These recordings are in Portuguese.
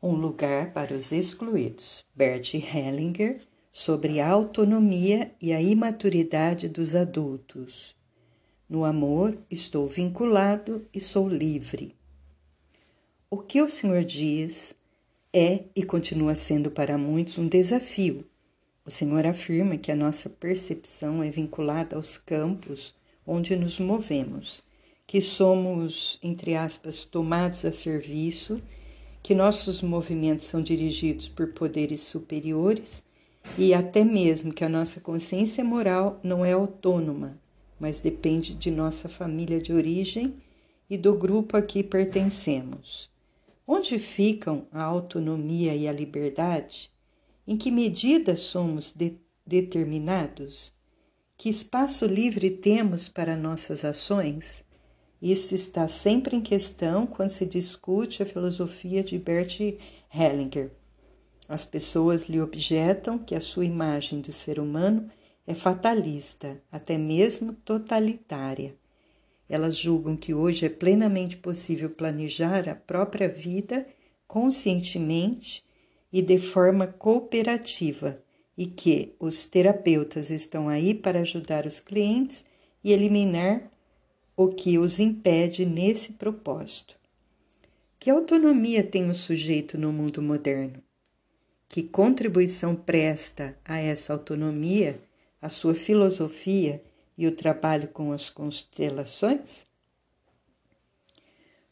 Um lugar para os excluídos. Bert Hellinger sobre a autonomia e a imaturidade dos adultos. No amor estou vinculado e sou livre. O que o Senhor diz é e continua sendo para muitos um desafio. O Senhor afirma que a nossa percepção é vinculada aos campos onde nos movemos, que somos, entre aspas, tomados a serviço, que nossos movimentos são dirigidos por poderes superiores e até mesmo que a nossa consciência moral não é autônoma, mas depende de nossa família de origem e do grupo a que pertencemos. Onde ficam a autonomia e a liberdade? Em que medida somos de determinados? Que espaço livre temos para nossas ações? Isso está sempre em questão quando se discute a filosofia de Bert Hellinger. As pessoas lhe objetam que a sua imagem do ser humano é fatalista, até mesmo totalitária. Elas julgam que hoje é plenamente possível planejar a própria vida conscientemente e de forma cooperativa, e que os terapeutas estão aí para ajudar os clientes e eliminar o que os impede nesse propósito. Que autonomia tem o sujeito no mundo moderno? Que contribuição presta a essa autonomia a sua filosofia e o trabalho com as constelações?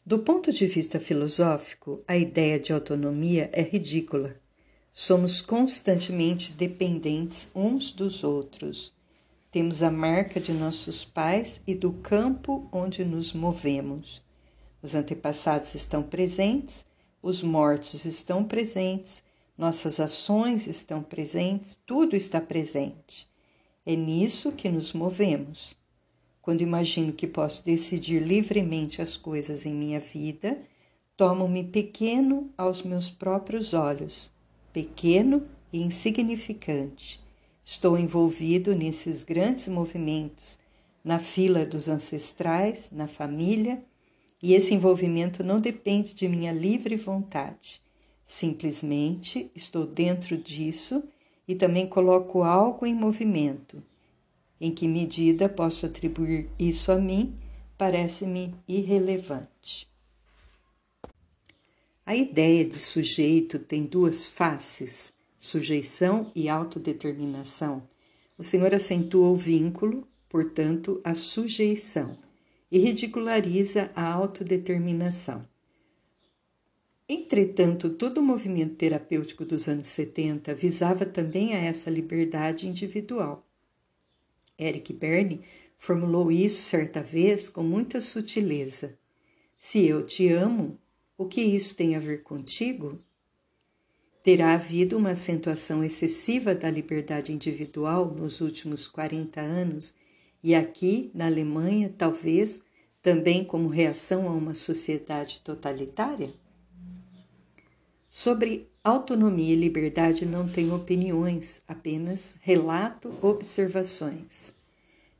Do ponto de vista filosófico, a ideia de autonomia é ridícula. Somos constantemente dependentes uns dos outros. Temos a marca de nossos pais e do campo onde nos movemos. Os antepassados estão presentes, os mortos estão presentes, nossas ações estão presentes, tudo está presente. É nisso que nos movemos. Quando imagino que posso decidir livremente as coisas em minha vida, tomo-me pequeno aos meus próprios olhos, pequeno e insignificante. Estou envolvido nesses grandes movimentos, na fila dos ancestrais, na família, e esse envolvimento não depende de minha livre vontade. Simplesmente estou dentro disso e também coloco algo em movimento. Em que medida posso atribuir isso a mim parece-me irrelevante. A ideia de sujeito tem duas faces, sujeição e autodeterminação. O Senhor acentua o vínculo, portanto, a sujeição, e ridiculariza a autodeterminação. Entretanto, todo o movimento terapêutico dos anos 70 visava também a essa liberdade individual. Eric Berne formulou isso certa vez com muita sutileza. Se eu te amo, o que isso tem a ver contigo? Terá havido uma acentuação excessiva da liberdade individual nos últimos 40 anos, e aqui, na Alemanha, talvez também como reação a uma sociedade totalitária? Sobre autonomia e liberdade não tenho opiniões, apenas relato observações.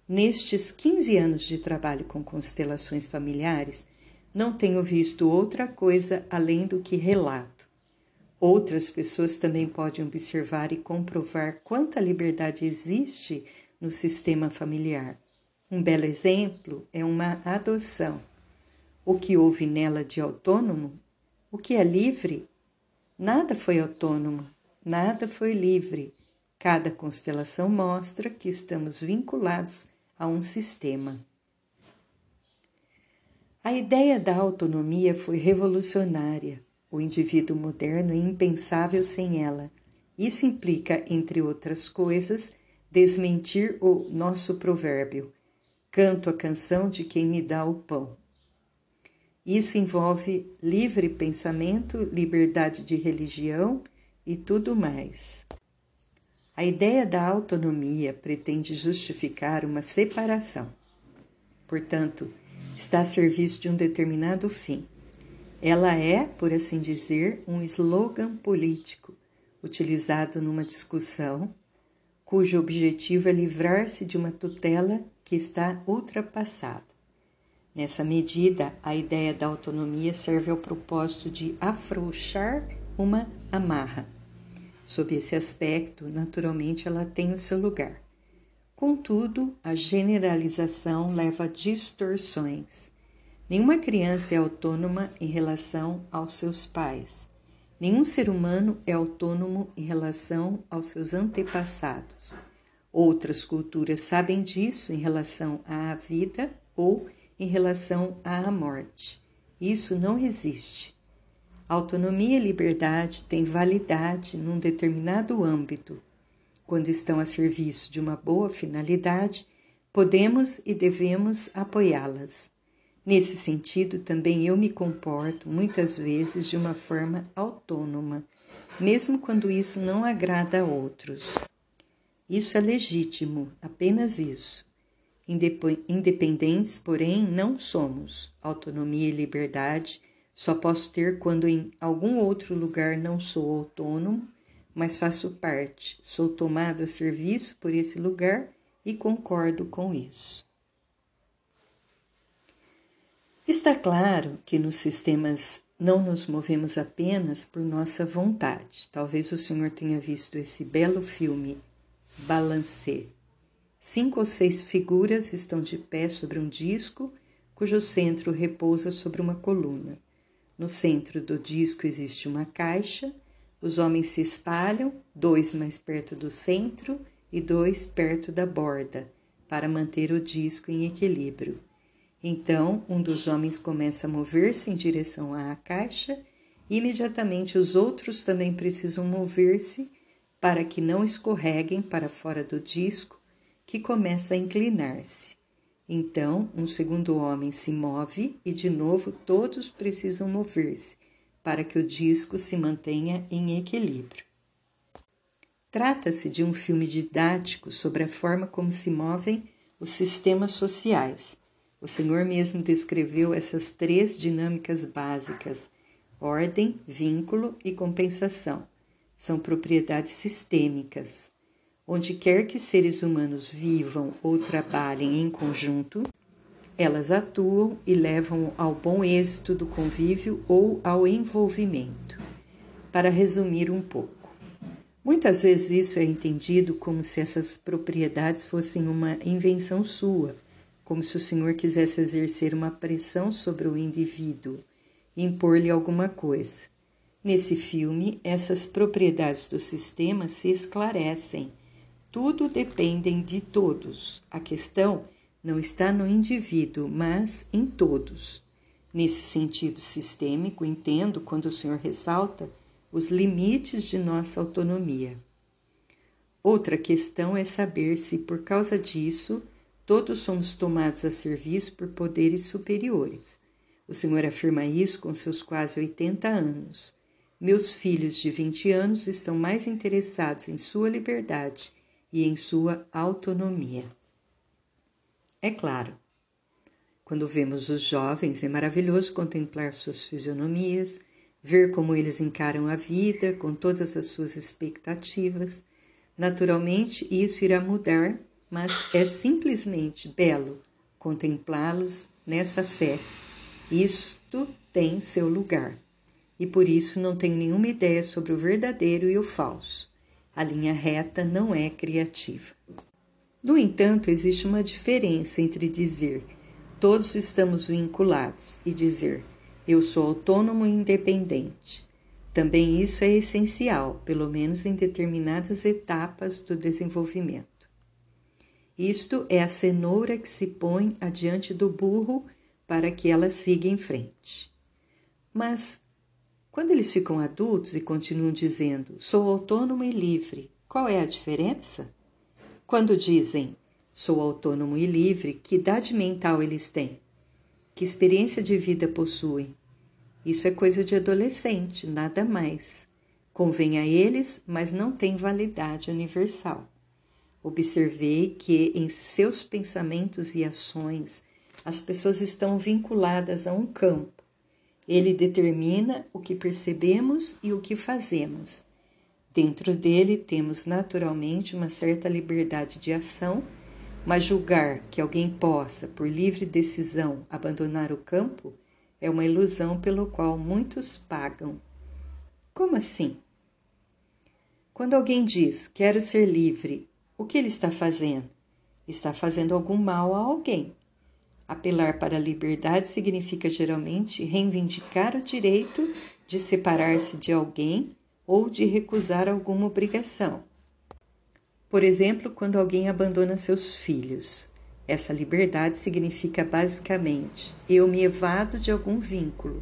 Nestes 15 anos de trabalho com constelações familiares, não tenho visto outra coisa além do que relato. Outras pessoas também podem observar e comprovar quanta liberdade existe no sistema familiar. Um belo exemplo é uma adoção. O que houve nela de autônomo, o que é livre, Nada foi autônomo, nada foi livre. Cada constelação mostra que estamos vinculados a um sistema. A ideia da autonomia foi revolucionária. O indivíduo moderno é impensável sem ela. Isso implica, entre outras coisas, desmentir o nosso provérbio: canto a canção de quem me dá o pão. Isso envolve livre pensamento, liberdade de religião e tudo mais. A ideia da autonomia pretende justificar uma separação. Portanto, está a serviço de um determinado fim. Ela é, por assim dizer, um slogan político utilizado numa discussão cujo objetivo é livrar-se de uma tutela que está ultrapassada. Nessa medida, a ideia da autonomia serve ao propósito de afrouxar uma amarra. Sob esse aspecto, naturalmente, ela tem o seu lugar. Contudo, a generalização leva a distorções. Nenhuma criança é autônoma em relação aos seus pais. Nenhum ser humano é autônomo em relação aos seus antepassados. Outras culturas sabem disso em relação à vida ou em relação à morte. Isso não existe. Autonomia e liberdade têm validade num determinado âmbito. Quando estão a serviço de uma boa finalidade, podemos e devemos apoiá-las. Nesse sentido, também eu me comporto muitas vezes de uma forma autônoma, mesmo quando isso não agrada a outros. Isso é legítimo, apenas isso. Independentes, porém, não somos. Autonomia e liberdade só posso ter quando em algum outro lugar não sou autônomo, mas faço parte, sou tomado a serviço por esse lugar e concordo com isso. Está claro que nos sistemas não nos movemos apenas por nossa vontade. Talvez o senhor tenha visto esse belo filme, Balancê. Cinco ou seis figuras estão de pé sobre um disco cujo centro repousa sobre uma coluna. No centro do disco existe uma caixa, os homens se espalham, dois mais perto do centro e dois perto da borda, para manter o disco em equilíbrio. Então, um dos homens começa a mover-se em direção à caixa, e imediatamente os outros também precisam mover-se para que não escorreguem para fora do disco, que começa a inclinar-se. Então, um segundo homem se move e, de novo, todos precisam mover-se para que o disco se mantenha em equilíbrio. Trata-se de um filme didático sobre a forma como se movem os sistemas sociais. O Senhor mesmo descreveu essas três dinâmicas básicas: ordem, vínculo e compensação. São propriedades sistêmicas. Onde quer que seres humanos vivam ou trabalhem em conjunto, elas atuam e levam ao bom êxito do convívio ou ao envolvimento. Para resumir um pouco, muitas vezes isso é entendido como se essas propriedades fossem uma invenção sua, como se o Senhor quisesse exercer uma pressão sobre o indivíduo, impor-lhe alguma coisa. Nesse filme, essas propriedades do sistema se esclarecem tudo dependem de todos. A questão não está no indivíduo, mas em todos. Nesse sentido sistêmico, entendo quando o Senhor ressalta os limites de nossa autonomia. Outra questão é saber se, por causa disso, todos somos tomados a serviço por poderes superiores. O Senhor afirma isso com seus quase 80 anos. Meus filhos de 20 anos estão mais interessados em sua liberdade e em sua autonomia. É claro, quando vemos os jovens, é maravilhoso contemplar suas fisionomias, ver como eles encaram a vida com todas as suas expectativas. Naturalmente, isso irá mudar, mas é simplesmente belo contemplá-los nessa fé. Isto tem seu lugar, e por isso não tenho nenhuma ideia sobre o verdadeiro e o falso. A linha reta não é criativa. No entanto, existe uma diferença entre dizer todos estamos vinculados e dizer eu sou autônomo e independente. Também isso é essencial, pelo menos em determinadas etapas do desenvolvimento. Isto é a cenoura que se põe adiante do burro para que ela siga em frente. Mas quando eles ficam adultos e continuam dizendo sou autônomo e livre, qual é a diferença? Quando dizem sou autônomo e livre, que idade mental eles têm? Que experiência de vida possuem? Isso é coisa de adolescente, nada mais. Convém a eles, mas não tem validade universal. Observei que em seus pensamentos e ações as pessoas estão vinculadas a um campo ele determina o que percebemos e o que fazemos. Dentro dele temos naturalmente uma certa liberdade de ação, mas julgar que alguém possa, por livre decisão, abandonar o campo é uma ilusão pelo qual muitos pagam. Como assim? Quando alguém diz quero ser livre, o que ele está fazendo? Está fazendo algum mal a alguém. Apelar para a liberdade significa geralmente reivindicar o direito de separar-se de alguém ou de recusar alguma obrigação. Por exemplo, quando alguém abandona seus filhos. Essa liberdade significa basicamente eu me evado de algum vínculo.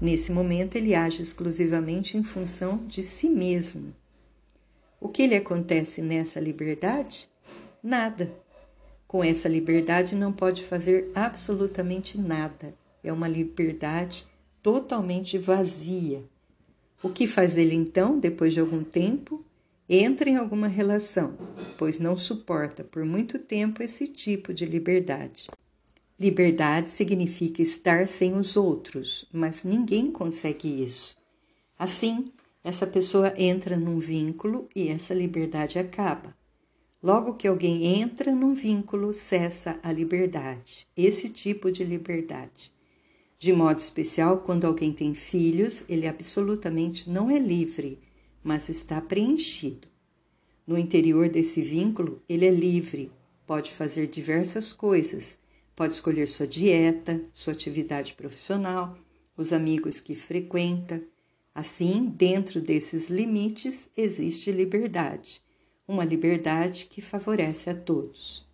Nesse momento, ele age exclusivamente em função de si mesmo. O que lhe acontece nessa liberdade? Nada. Com essa liberdade não pode fazer absolutamente nada. É uma liberdade totalmente vazia. O que faz ele então, depois de algum tempo? Entra em alguma relação, pois não suporta por muito tempo esse tipo de liberdade. Liberdade significa estar sem os outros, mas ninguém consegue isso. Assim, essa pessoa entra num vínculo e essa liberdade acaba. Logo que alguém entra num vínculo, cessa a liberdade, esse tipo de liberdade. De modo especial, quando alguém tem filhos, ele absolutamente não é livre, mas está preenchido. No interior desse vínculo, ele é livre, pode fazer diversas coisas, pode escolher sua dieta, sua atividade profissional, os amigos que frequenta. Assim, dentro desses limites, existe liberdade uma liberdade que favorece a todos.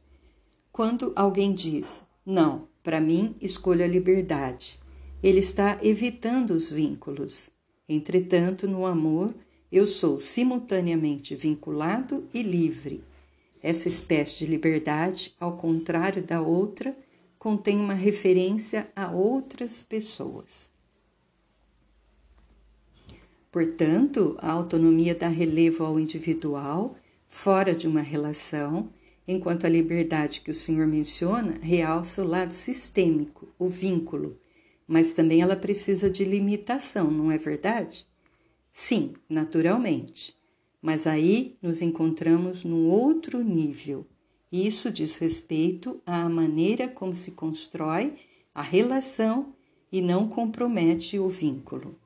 Quando alguém diz, não, para mim escolho a liberdade, ele está evitando os vínculos. Entretanto, no amor, eu sou simultaneamente vinculado e livre. Essa espécie de liberdade, ao contrário da outra, contém uma referência a outras pessoas. Portanto, a autonomia dá relevo ao individual fora de uma relação, enquanto a liberdade que o Senhor menciona realça o lado sistêmico, o vínculo, mas também ela precisa de limitação, não é verdade? Sim, naturalmente. Mas aí nos encontramos num outro nível. Isso diz respeito à maneira como se constrói a relação e não compromete o vínculo.